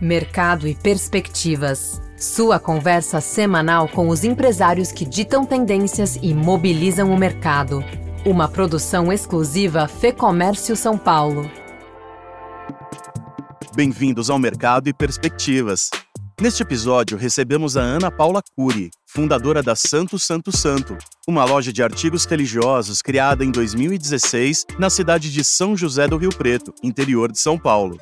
Mercado e perspectivas. Sua conversa semanal com os empresários que ditam tendências e mobilizam o mercado. Uma produção exclusiva Fê Comércio São Paulo. Bem-vindos ao Mercado e Perspectivas. Neste episódio, recebemos a Ana Paula Cury, fundadora da Santo Santo Santo, uma loja de artigos religiosos criada em 2016 na cidade de São José do Rio Preto, interior de São Paulo.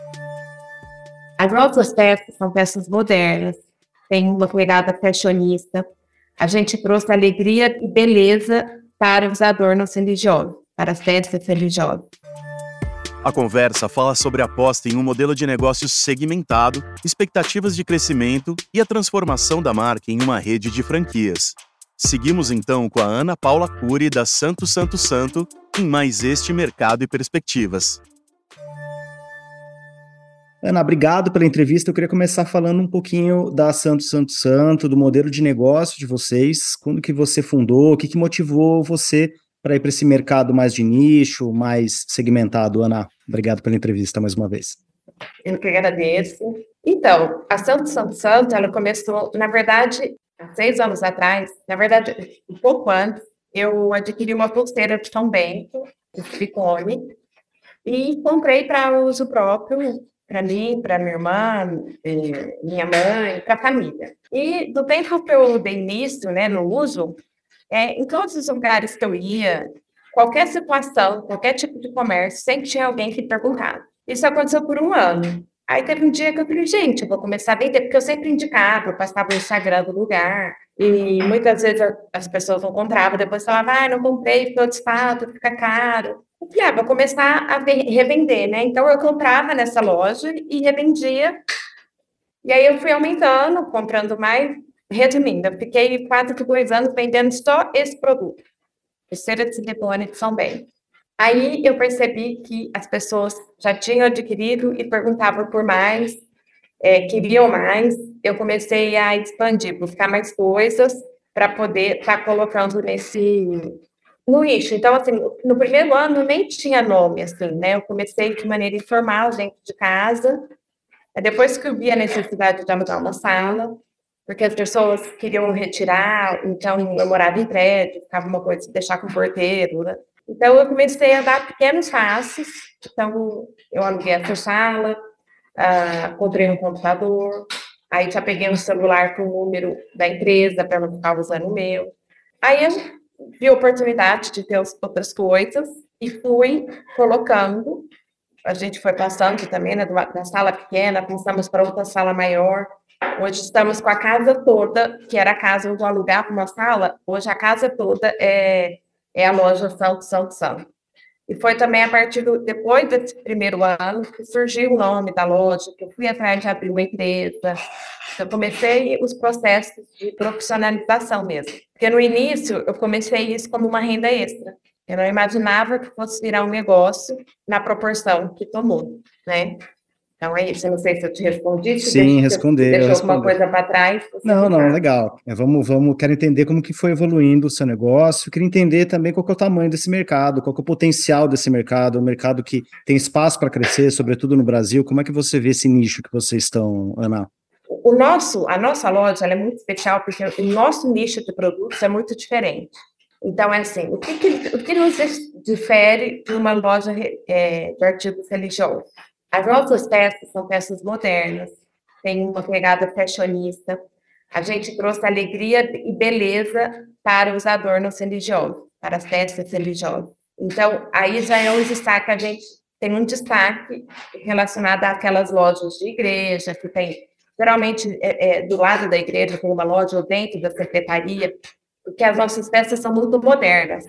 As nossas peças são peças modernas, tem uma pegada fashionista. A gente trouxe alegria e beleza para os adornos religiosos, para as festas religiosas. A conversa fala sobre a aposta em um modelo de negócios segmentado, expectativas de crescimento e a transformação da marca em uma rede de franquias. Seguimos então com a Ana Paula Cury da Santo Santo Santo em mais este Mercado e Perspectivas. Ana, obrigado pela entrevista. Eu queria começar falando um pouquinho da Santo Santo Santo, do modelo de negócio de vocês, quando que você fundou, o que, que motivou você para ir para esse mercado mais de nicho, mais segmentado. Ana, obrigado pela entrevista mais uma vez. Eu que agradeço. Então, a Santo Santo Santo, ela começou, na verdade, há seis anos atrás, na verdade, um pouco antes, eu adquiri uma pulseira de São Bento, de silicone, e comprei para uso próprio para mim, para minha irmã, eh, minha mãe, para a família. E do tempo que eu dei início né, no uso, é, em todos os lugares que eu ia, qualquer situação, qualquer tipo de comércio, sempre tinha alguém que perguntava. Isso aconteceu por um ano. Aí teve um dia que eu falei, gente, eu vou começar a vender, porque eu sempre indicava, eu passava o Instagram do lugar, e muitas vezes as pessoas não compravam, depois falavam, ah, não comprei, ficou desfato, fica caro. Eu vou começar a revender, né? Então eu comprava nessa loja e revendia. E aí eu fui aumentando, comprando mais, resumindo, eu fiquei que dois anos vendendo só esse produto, terceira de silicone de São Bento. Aí eu percebi que as pessoas já tinham adquirido e perguntavam por mais, é, queriam mais. Eu comecei a expandir, buscar mais coisas para poder estar tá colocando nesse no nicho. Então, assim, no primeiro ano nem tinha nome, assim, né? Eu comecei de maneira informal, dentro de casa. Depois que eu vi a necessidade de alugar uma sala, porque as pessoas queriam retirar, então eu morava em prédio, ficava uma coisa de deixar com o porteiro, né? Então eu comecei a dar pequenos passos, então eu aluguei essa sala, uh, comprei um computador, aí já peguei um celular com o número da empresa para não ficar usando o meu. Aí eu vi a oportunidade de ter outras coisas e fui colocando. A gente foi passando também, né, da sala pequena, passamos para outra sala maior. Hoje estamos com a casa toda, que era a casa onde eu alugava uma sala, hoje a casa toda é, é a loja Santo Santo Santo. E foi também a partir do, depois desse primeiro ano que surgiu o nome da loja, que eu fui atrás de abrir uma empresa. Eu comecei os processos de profissionalização mesmo. Porque no início eu comecei isso como uma renda extra. Eu não imaginava que fosse virar um negócio na proporção que tomou, né? Então é isso, eu não sei se eu te respondi. Se Sim, respondeu. Deixou alguma coisa para trás? Não, não, legal. É, vamos, vamos, quero entender como que foi evoluindo o seu negócio, queria entender também qual é o tamanho desse mercado, qual é o potencial desse mercado, um mercado que tem espaço para crescer, sobretudo no Brasil. Como é que você vê esse nicho que vocês estão, Ana? O nosso, a nossa loja é muito especial porque o nosso nicho de produtos é muito diferente. Então, é assim, o que, que, o que nos difere de uma loja é, de artigos religiosos? As nossas peças são peças modernas, tem uma pegada fashionista. A gente trouxe alegria e beleza para os adornos religiosos, para as festas religiosas. Então, aí já é um destaque, a gente tem um destaque relacionado àquelas lojas de igreja, que tem, geralmente, é, é, do lado da igreja, tem uma loja ou dentro da secretaria, porque as nossas peças são muito modernas.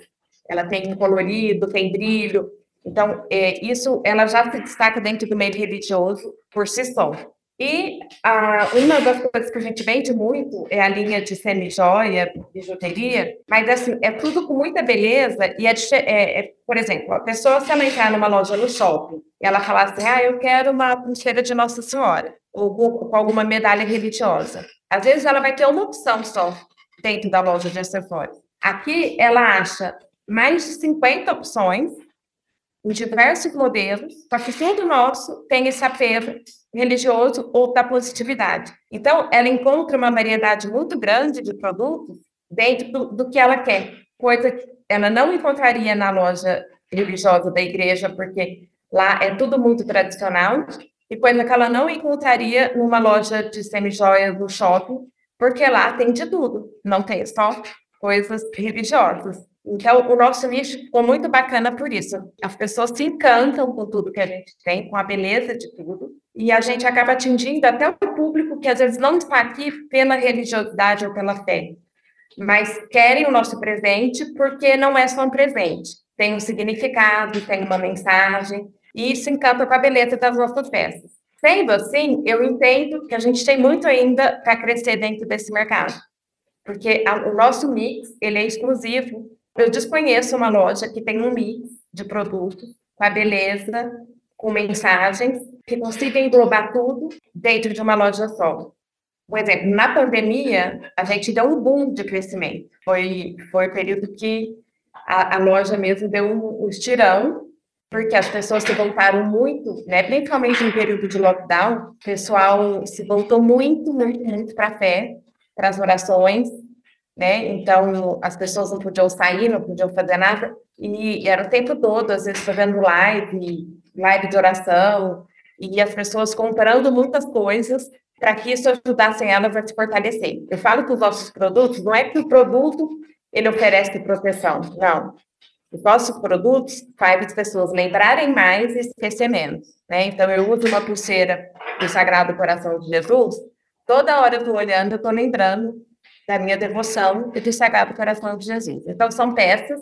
Ela tem colorido, tem brilho, então, é, isso ela já se destaca dentro do meio religioso por si só. E a, uma das coisas que a gente vende muito é a linha de semi-joia, bijuteria, mas assim, é tudo com muita beleza e é, é, é, por exemplo, a pessoa se ela entrar numa loja no shopping e ela falar assim, ah, eu quero uma pulseira de Nossa Senhora, ou com alguma medalha religiosa. Às vezes ela vai ter uma opção só dentro da loja de acessórios. Aqui ela acha mais de 50 opções em diversos modelos, só que tudo nosso tem esse apelo religioso ou da positividade. Então, ela encontra uma variedade muito grande de produtos dentro do, do que ela quer, coisa que ela não encontraria na loja religiosa da igreja, porque lá é tudo muito tradicional, e coisa que ela não encontraria numa loja de semijoias do shopping, porque lá tem de tudo, não tem só coisas religiosas. Então, o nosso nicho ficou muito bacana por isso. As pessoas se encantam com tudo que a gente tem, com a beleza de tudo, e a gente acaba atingindo até o público que às vezes não está aqui pela religiosidade ou pela fé, mas querem o nosso presente porque não é só um presente, tem um significado, tem uma mensagem, e isso encanta com a beleza das nossas peças. Sendo assim, eu entendo que a gente tem muito ainda para crescer dentro desse mercado, porque o nosso mix ele é exclusivo eu desconheço uma loja que tem um mix de produtos com a beleza, com mensagens, que consiga englobar tudo dentro de uma loja só. Por exemplo, na pandemia, a gente deu um boom de crescimento. Foi, foi o período que a, a loja mesmo deu um, um estirão, porque as pessoas se voltaram muito, né, principalmente no período de lockdown, o pessoal se voltou muito, muito, muito para a fé, para as orações, né? Então, as pessoas não podiam sair, não podiam fazer nada, e era o tempo todo, às vezes, fazendo live, live de oração, e as pessoas comprando muitas coisas para que isso ajudasse elas a se fortalecer. Eu falo que os nossos produtos, não é que o produto ele oferece proteção, não. Os nossos produtos fazem as pessoas lembrarem mais e esquecer menos, né? Então, eu uso uma pulseira do Sagrado Coração de Jesus, toda hora eu estou olhando, eu estou lembrando da minha devoção e do Sagrado Coração de Jesus. Então, são peças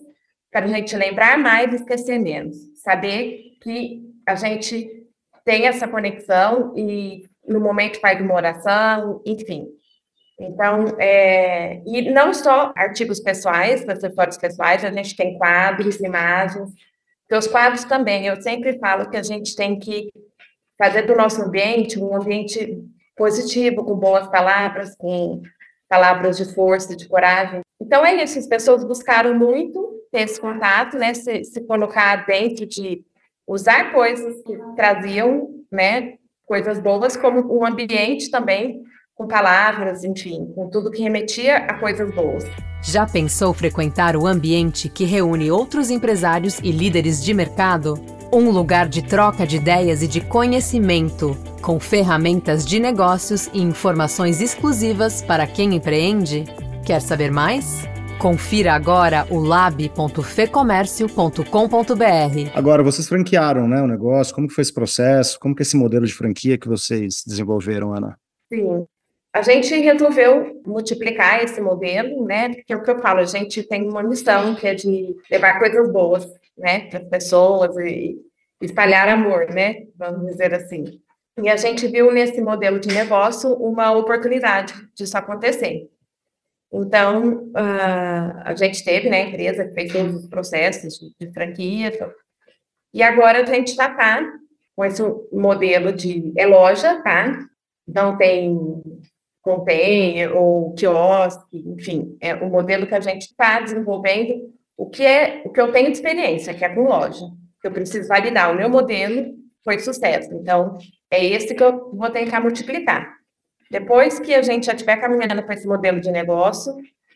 para a gente lembrar mais e esquecer menos. Saber que a gente tem essa conexão e no momento faz uma oração, enfim. Então, é, e não só artigos pessoais, acessórios pessoais, a gente tem quadros, imagens, os quadros também, eu sempre falo que a gente tem que fazer do nosso ambiente um ambiente positivo, com boas palavras, com palavras de força, de coragem. Então é isso, as pessoas buscaram muito ter esse contato, né, se, se colocar dentro de usar coisas que traziam, né, coisas boas, como um ambiente também com palavras, enfim, com tudo que remetia a coisas boas. Já pensou frequentar o ambiente que reúne outros empresários e líderes de mercado? Um lugar de troca de ideias e de conhecimento, com ferramentas de negócios e informações exclusivas para quem empreende? Quer saber mais? Confira agora o lab.fecomércio.com.br. Agora, vocês franquearam né, o negócio, como que foi esse processo? Como que é esse modelo de franquia que vocês desenvolveram, Ana? Sim, a gente resolveu multiplicar esse modelo, né? Que é o que eu falo, a gente tem uma missão que é de levar coisas boas né, para as pessoas e espalhar amor, né, vamos dizer assim. E a gente viu nesse modelo de negócio uma oportunidade disso acontecer. Então, uh, a gente teve, né, a empresa que fez todos os processos de, de franquia, e agora a gente já está com esse modelo de é loja, tá? Não tem container ou quiosque, enfim, é o modelo que a gente está desenvolvendo o que é o que eu tenho de experiência, que é com loja. Eu preciso validar o meu modelo foi sucesso. Então, é esse que eu vou tentar multiplicar. Depois que a gente já estiver caminhando para esse modelo de negócio,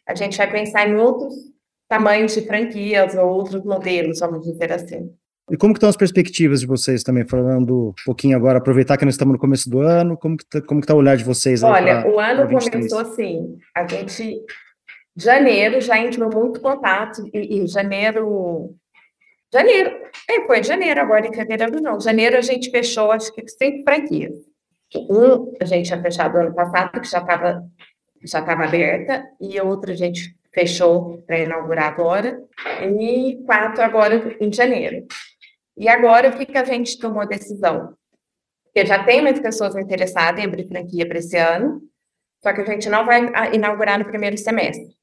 a gente vai pensar em outros tamanhos de franquias ou outros modelos, vamos dizer assim. E como que estão as perspectivas de vocês também, falando um pouquinho agora, aproveitar que nós estamos no começo do ano, como que está como que tá o olhar de vocês? Olha, pra, o ano começou assim, a gente Janeiro já entrou muito contato, e, e janeiro. Janeiro, é, foi janeiro agora, em fevereiro não. Janeiro a gente fechou, acho que cinco franquias. Um a gente tinha fechado ano passado, que já estava já tava aberta, e outra a gente fechou para inaugurar agora, e quatro agora em janeiro. E agora, o que, que a gente tomou a decisão? Porque já tem muitas pessoas interessadas em abrir franquia para esse ano, só que a gente não vai inaugurar no primeiro semestre.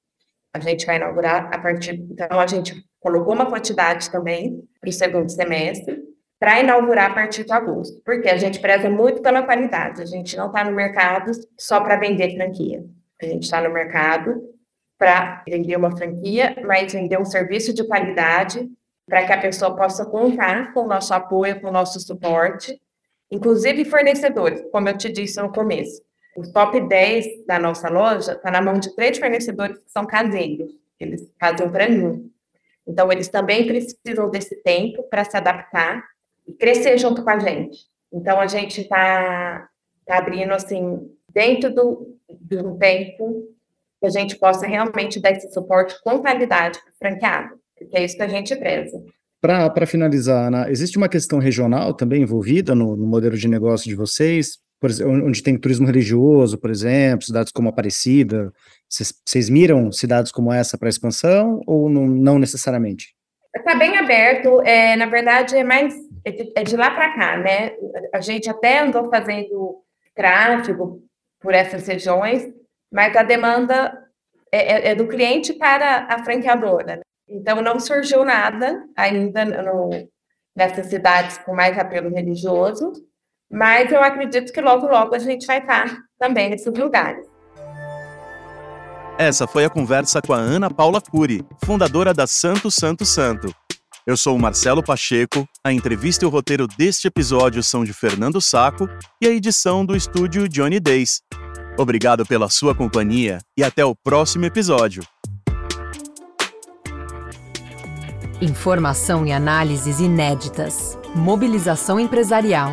A gente vai inaugurar a partir. Então, a gente colocou uma quantidade também para o segundo semestre, para inaugurar a partir de agosto, porque a gente preza muito pela qualidade. A gente não está no mercado só para vender franquia. A gente está no mercado para vender uma franquia, mas vender um serviço de qualidade para que a pessoa possa contar com o nosso apoio, com o nosso suporte, inclusive fornecedores, como eu te disse no começo. O top 10 da nossa loja está na mão de três fornecedores que são caseiros, eles fazem para mim. Então, eles também precisam desse tempo para se adaptar e crescer junto com a gente. Então, a gente está tá abrindo, assim, dentro do, de um tempo que a gente possa realmente dar esse suporte com qualidade para o franqueado, porque é isso que a gente preza. Para finalizar, Ana, existe uma questão regional também envolvida no, no modelo de negócio de vocês? Onde tem turismo religioso, por exemplo, cidades como Aparecida. Vocês miram cidades como essa para expansão ou não, não necessariamente? Está bem aberto. É, na verdade, é mais é de, é de lá para cá, né? A gente até andou fazendo tráfego por essas regiões, mas a demanda é, é, é do cliente para a franqueadora. Né? Então, não surgiu nada ainda no, nessas cidades com mais apelo religioso, mas eu acredito que logo, logo a gente vai estar também nesses lugares. Essa foi a conversa com a Ana Paula Cury, fundadora da Santo Santo Santo. Eu sou o Marcelo Pacheco, a entrevista e o roteiro deste episódio são de Fernando Saco e a edição do estúdio Johnny Days. Obrigado pela sua companhia e até o próximo episódio. Informação e análises inéditas, mobilização empresarial,